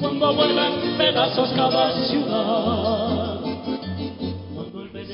cuando pedazos cada ciudad.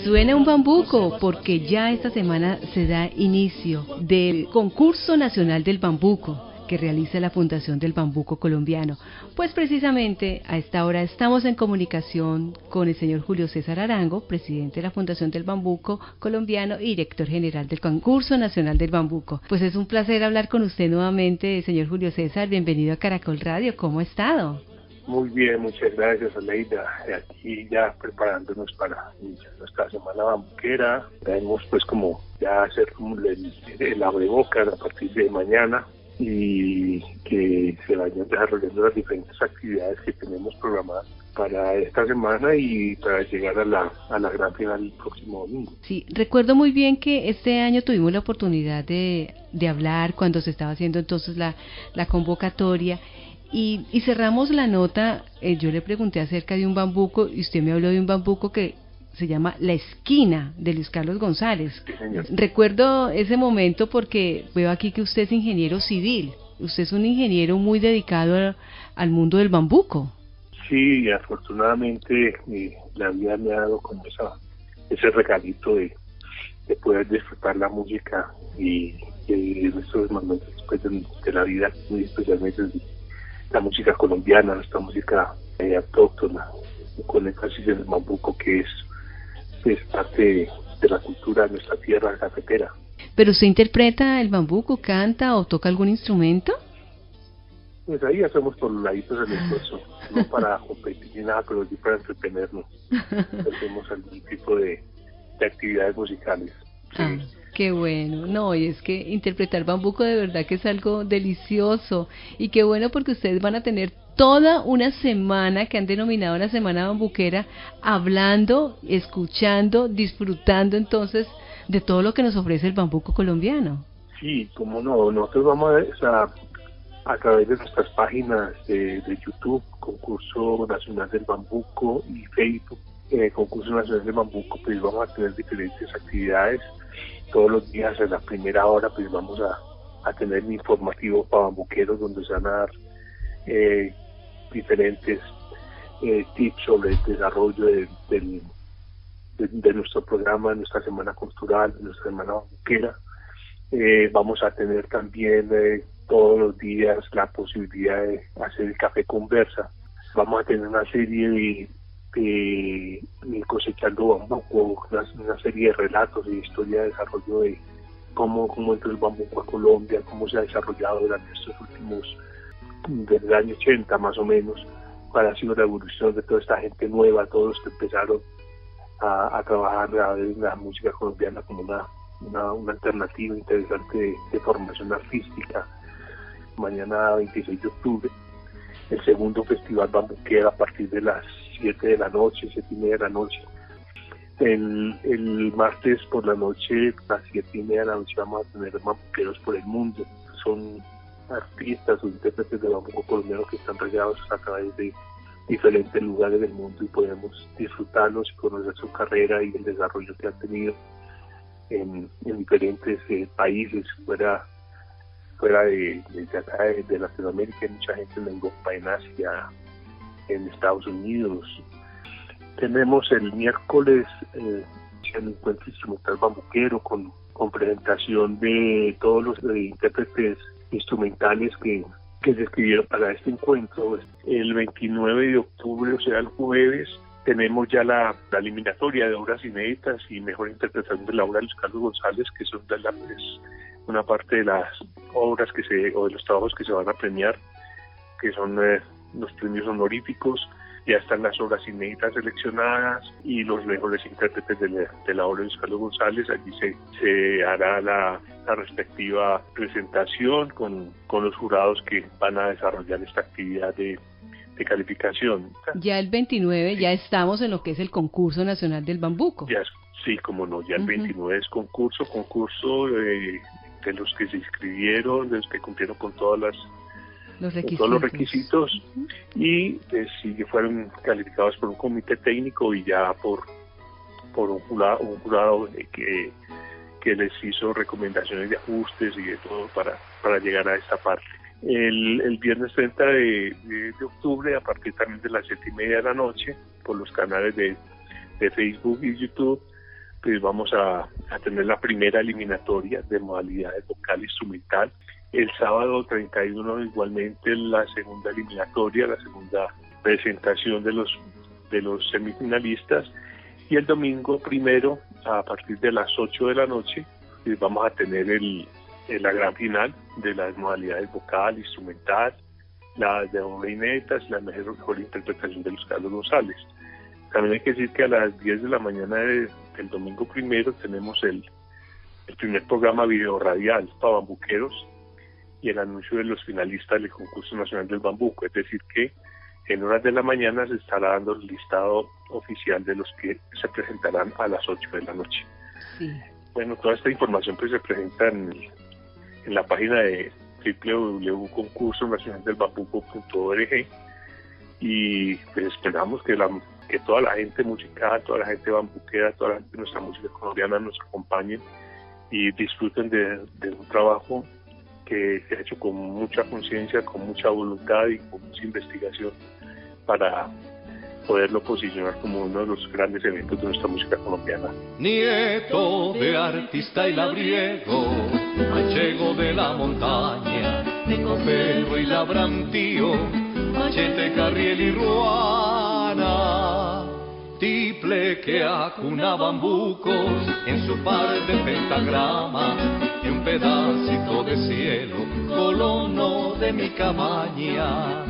Suena un bambuco porque ya esta semana se da inicio del concurso nacional del bambuco que realiza la Fundación del Bambuco Colombiano. Pues precisamente a esta hora estamos en comunicación con el señor Julio César Arango, presidente de la Fundación del Bambuco Colombiano y director general del Concurso Nacional del Bambuco. Pues es un placer hablar con usted nuevamente, señor Julio César. Bienvenido a Caracol Radio. ¿Cómo ha estado? Muy bien, muchas gracias, Aleida. Aquí ya preparándonos para nuestra semana bambuquera. Tenemos pues como ya hacer el, el abrebocas a partir de mañana y que se vayan desarrollando las diferentes actividades que tenemos programadas para esta semana y para llegar a la, a la gran final el próximo domingo. Sí, recuerdo muy bien que este año tuvimos la oportunidad de, de hablar cuando se estaba haciendo entonces la, la convocatoria y, y cerramos la nota, eh, yo le pregunté acerca de un bambuco y usted me habló de un bambuco que se llama La Esquina de Luis Carlos González. Recuerdo ese momento porque veo aquí que usted es ingeniero civil. Usted es un ingeniero muy dedicado al mundo del bambuco. Sí, afortunadamente eh, la vida me ha dado como esa, ese regalito de, poder disfrutar la música y, en estos momentos después de, la vida, muy especialmente la música colombiana, nuestra música eh, autóctona, con énfasis en el bambuco que es es parte de la cultura de nuestra tierra cafetera. ¿Pero usted interpreta el bambuco, canta o toca algún instrumento? Pues ahí hacemos por los laditos el esfuerzo, no para competir ni nada, pero sí para entretenernos. hacemos algún tipo de, actividades musicales. Ah, qué bueno. No, y es que interpretar bambuco de verdad que es algo delicioso. Y qué bueno porque ustedes van a tener toda una semana que han denominado la Semana Bambuquera, hablando, escuchando, disfrutando entonces de todo lo que nos ofrece el bambuco colombiano. Sí, como no, nosotros vamos a, a través de nuestras páginas de, YouTube, Concurso Nacional del Bambuco y Facebook, eh, Concurso Nacional del Bambuco, pues vamos a tener diferentes actividades. Todos los días en la primera hora, pues vamos a, a tener un informativo para bambuqueros donde se van a dar eh, diferentes eh, tips sobre el desarrollo de, de, nuestro programa, nuestra semana cultural, nuestra semana banquera. Eh, vamos a tener también eh, todos los días la posibilidad de hacer el café conversa. Vamos a tener una serie de, de, cosechando bambuco, una, una, serie de relatos y historia de desarrollo de cómo, cómo entró el bambuco a Colombia, cómo se ha desarrollado durante estos últimos del año 80 más o menos, para ha sido la evolución de toda esta gente nueva, todos que empezaron a, trabajar en la música colombiana como una, una, alternativa interesante de, formación artística. Mañana 26 de octubre, el segundo festival bambuquera a partir de las 7 de la noche, 7 y media de la noche. El, el martes por la noche, a las 7 y media de la noche, vamos a tener bambuqueros por el mundo. Son artistas o intérpretes de bambuco colombiano que están regados a través de diferentes lugares del mundo y podemos disfrutarlos y conocer su carrera y el desarrollo que han tenido en, diferentes eh, países fuera fuera de, de, de, Latinoamérica hay mucha gente en Europa, en Asia, en Estados Unidos. Tenemos el miércoles eh, el encuentro instrumental bambuquero con, con presentación de todos los eh, intérpretes instrumentales que, que se escribieron para este encuentro. El 29 de octubre, o sea, el jueves, tenemos ya la, eliminatoria de obras inéditas y mejor interpretación de la obra de Luis Carlos González, que son de pues, una parte de las obras que se, o de los trabajos que se van a premiar, que son eh, los premios honoríficos ya están las obras inéditas seleccionadas y los mejores intérpretes de la, obra de Carlos González. Allí se, se hará la, respectiva presentación con, con los jurados que van a desarrollar esta actividad de, calificación. Ya el 29 ya estamos en lo que es el concurso nacional del bambuco. Ya, sí, como no, ya el 29 es concurso, concurso de los que se inscribieron, de los que cumplieron con todas las todos los requisitos y eh, si fueron calificados por un comité técnico y ya por por un jurado, un jurado que, que les hizo recomendaciones de ajustes y de todo para, para llegar a esta parte. el, viernes 30 de, octubre a partir también de las 7 y media de la noche por los canales de, Facebook y YouTube pues vamos a, tener la primera eliminatoria de modalidades vocal instrumental el sábado 31 igualmente la segunda eliminatoria la segunda presentación de los de los semifinalistas y el domingo primero a partir de las 8 de la noche pues vamos a tener el, la gran final de las modalidades vocal, instrumental, las de reinetas, la mejor, interpretación de los Carlos González. También hay que decir que a las 10 de la mañana del domingo primero tenemos el, el primer programa video radial para bambuqueros y el anuncio de los finalistas del concurso nacional del bambuco. Es decir, que en horas de la mañana se estará dando el listado oficial de los que se presentarán a las 8 de la noche. Bueno, toda esta información pues se presenta en, en la página de www.concursonacionaldelbambuco.org y pues esperamos que, la, que toda la gente musical, toda la gente bambuquera, toda la gente de nuestra música colombiana nos acompañen y disfruten de, un trabajo que se ha hecho con mucha conciencia, con mucha voluntad y con mucha investigación para poderlo posicionar como uno de los grandes eventos de nuestra música colombiana. Nieto de artista y labriego, manchego de la montaña, tengo pelo y labrantío, machete, carriel y ruana. Tiple que acuna bambucos en su par de pentagrama y un pedacito de cielo, colono de mi cabaña.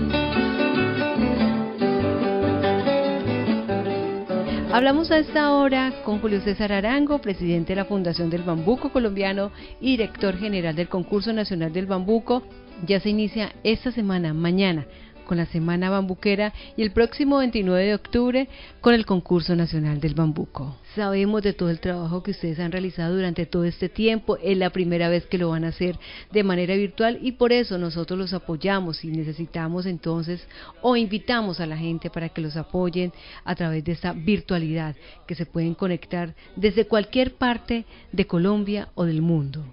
Hablamos a esta hora con Julio César Arango, presidente de la Fundación del Bambuco Colombiano y director general del Concurso Nacional del Bambuco. Ya se inicia esta semana, mañana, con la Semana Bambuquera y el próximo 29 de octubre con el Concurso Nacional del Bambuco. Sabemos de todo el trabajo que ustedes han realizado durante todo este tiempo, es la primera vez que lo van a hacer de manera virtual y por eso nosotros los apoyamos y necesitamos entonces o invitamos a la gente para que los apoyen a través de esta virtualidad que se pueden conectar desde cualquier parte de Colombia o del mundo.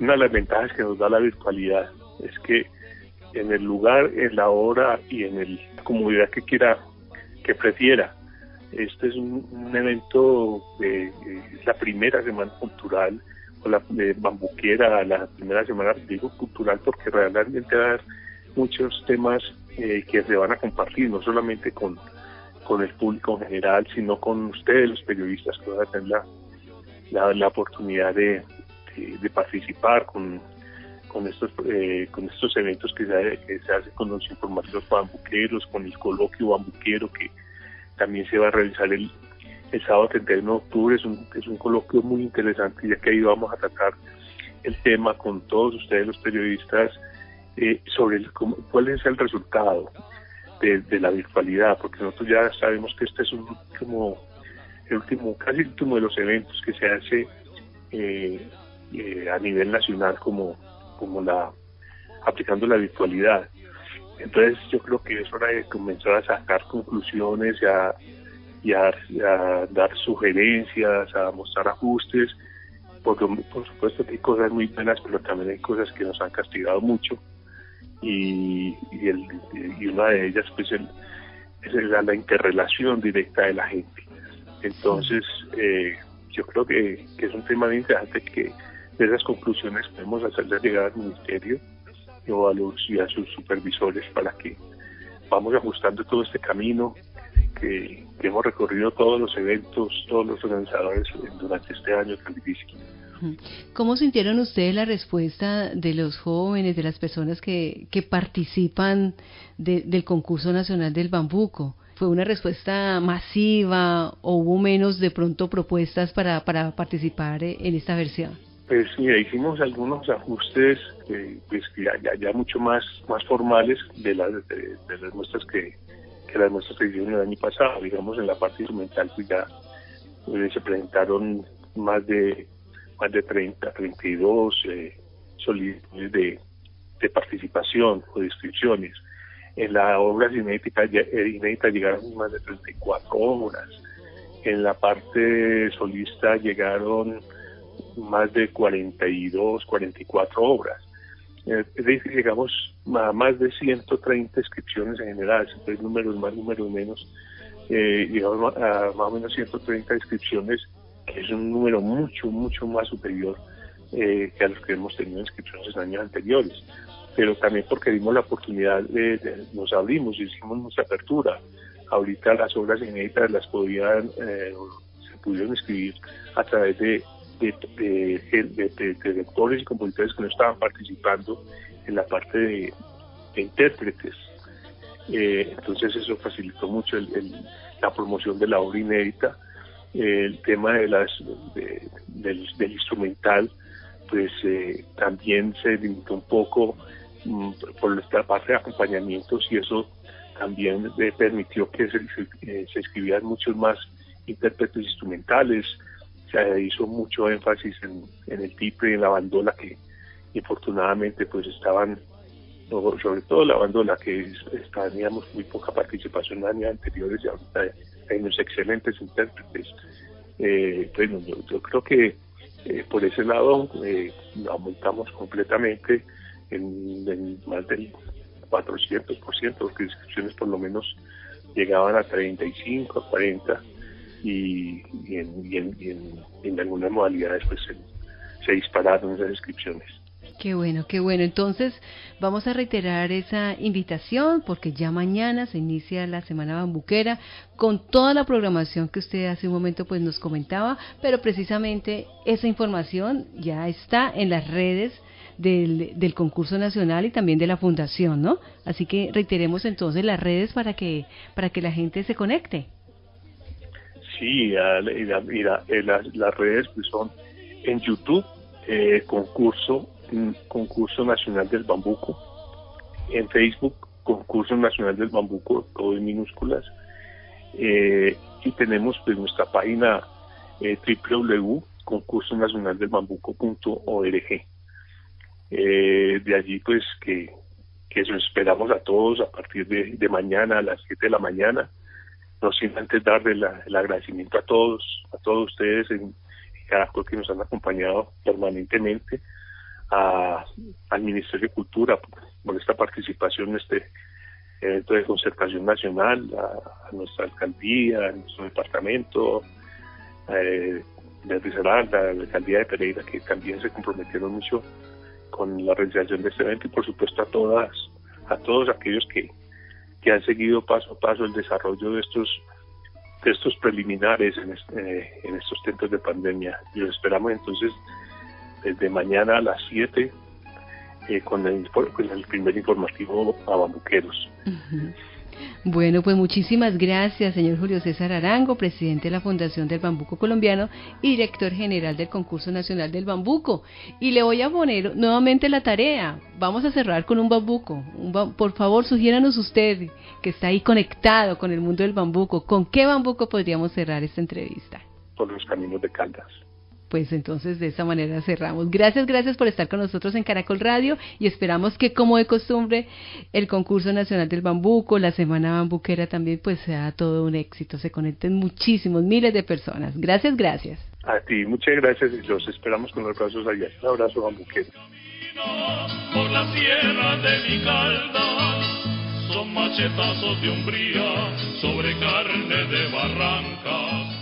Una de las ventajas que nos da la virtualidad es que en el lugar, en la hora y en el, la comodidad que quiera, que prefiera. Este es un, evento, de, es la primera semana cultural, o la de bambuquera, la primera semana, digo cultural, porque realmente va a haber muchos temas eh, que se van a compartir, no solamente con, con el público en general, sino con ustedes, los periodistas, que van a tener la, la, oportunidad de, de participar con con estos eh, con estos eventos que se, se hacen con los informativos bambuqueros, con el coloquio bambuquero que también se va a realizar el, el sábado 31 de octubre. Es un, es un coloquio muy interesante ya que ahí vamos a tratar el tema con todos ustedes los periodistas eh, sobre el, cuál es el resultado de, la virtualidad, porque nosotros ya sabemos que este es un como el último, casi el último de los eventos que se hace eh, a nivel nacional como como la aplicando la virtualidad. Entonces yo creo que es hora de comenzar a sacar conclusiones y a, dar sugerencias, a mostrar ajustes, porque por supuesto que hay cosas muy buenas, pero también hay cosas que nos han castigado mucho y, y, una de ellas pues es la, interrelación directa de la gente. Entonces eh, yo creo que, que es un tema muy interesante que de esas conclusiones podemos hacerles llegar al ministerio o a los y a sus supervisores para que vamos ajustando todo este camino que, hemos recorrido todos los eventos, todos los organizadores durante este año tan difícil. ¿Cómo sintieron ustedes la respuesta de los jóvenes, de las personas que, que participan del concurso nacional del bambuco? ¿Fue una respuesta masiva o hubo menos de pronto propuestas para, para participar en esta versión? Pues mira, hicimos algunos ajustes eh, pues, ya, ya, mucho más más formales de las de, las muestras que, que las muestras que hicieron el año pasado. Digamos, en la parte instrumental pues ya pues, se presentaron más de más de 30, 32 eh, solicitudes de, de participación o de inscripciones. En la obra cinética, eh, inédita llegaron más de 34 obras. En la parte solista llegaron más de 42, 44 obras. eh, es decir, llegamos a más de 130 inscripciones en general, siempre números más, números menos, eh, llegamos a más o menos 130 inscripciones, que es un número mucho, mucho más superior eh, que a los que hemos tenido inscripciones en años anteriores. Pero también porque dimos la oportunidad, de, nos abrimos hicimos nuestra apertura. Ahorita las obras inéditas las podían, eh, se pudieron escribir a través de de, directores y compositores que no estaban participando en la parte de, intérpretes. Eh, entonces eso facilitó mucho la promoción de la obra inédita. el tema de las del, instrumental, pues eh, también se limitó un poco mm, por nuestra parte de acompañamientos y eso también eh, permitió que se, se escribieran muchos más intérpretes instrumentales, se hizo mucho énfasis en, el tiple y en la bandola que infortunadamente pues estaban sobre todo la bandola que teníamos muy poca participación en años anteriores y ahorita hay unos excelentes intérpretes. Eh, bueno yo, creo que eh, por ese lado eh, aumentamos completamente en, más del 400% porque inscripciones por lo menos llegaban a 35 a 40 y, en, en, algunas modalidades pues se, dispararon esas inscripciones. Qué bueno, qué bueno. Entonces, vamos a reiterar esa invitación porque ya mañana se inicia la Semana Bambuquera con toda la programación que usted hace un momento pues nos comentaba, pero precisamente esa información ya está en las redes del, del concurso nacional y también de la fundación, ¿no? Así que reiteremos entonces las redes para que para que la gente se conecte. Sí, y, las redes pues son en YouTube, eh, concurso, mm, concurso nacional del bambuco, en Facebook, concurso nacional del bambuco, todo en minúsculas, eh, y tenemos pues nuestra página eh, www.concursonacionaldelbambuco.org. Eh, de allí pues que, que eso esperamos a todos a partir de, de mañana a las 7 de la mañana no sin antes darle el agradecimiento a todos, a todos ustedes en, Caracol que nos han acompañado permanentemente, al Ministerio de Cultura por, esta participación en este evento de concertación nacional, a, nuestra alcaldía, a nuestro departamento, eh, de a la alcaldía de Pereira, que también se comprometieron mucho con la realización de este evento y por supuesto a todas, a todos aquellos que que han seguido paso a paso el desarrollo de estos de estos preliminares en, este, en estos tiempos de pandemia. Y los esperamos entonces desde mañana a las 7 eh, con, el, con el primer informativo a Bambuqueros. Bueno, pues muchísimas gracias, señor Julio César Arango, presidente de la Fundación del Bambuco Colombiano y director general del Concurso Nacional del Bambuco. Y le voy a poner nuevamente la tarea. Vamos a cerrar con un bambuco. por favor, sugiéranos usted, que está ahí conectado con el mundo del bambuco, ¿con qué bambuco podríamos cerrar esta entrevista? Por los caminos de Caldas pues entonces de esta manera cerramos. Gracias, gracias por estar con nosotros en Caracol Radio y esperamos que como de costumbre el concurso nacional del bambuco, la semana bambuquera también pues sea todo un éxito, se conecten muchísimos, miles de personas. Gracias, gracias. A ti, muchas gracias y los esperamos con los brazos allá. Un abrazo bambuquero. Por la sierra de mi calda son machetazos de umbría sobre carne de barrancas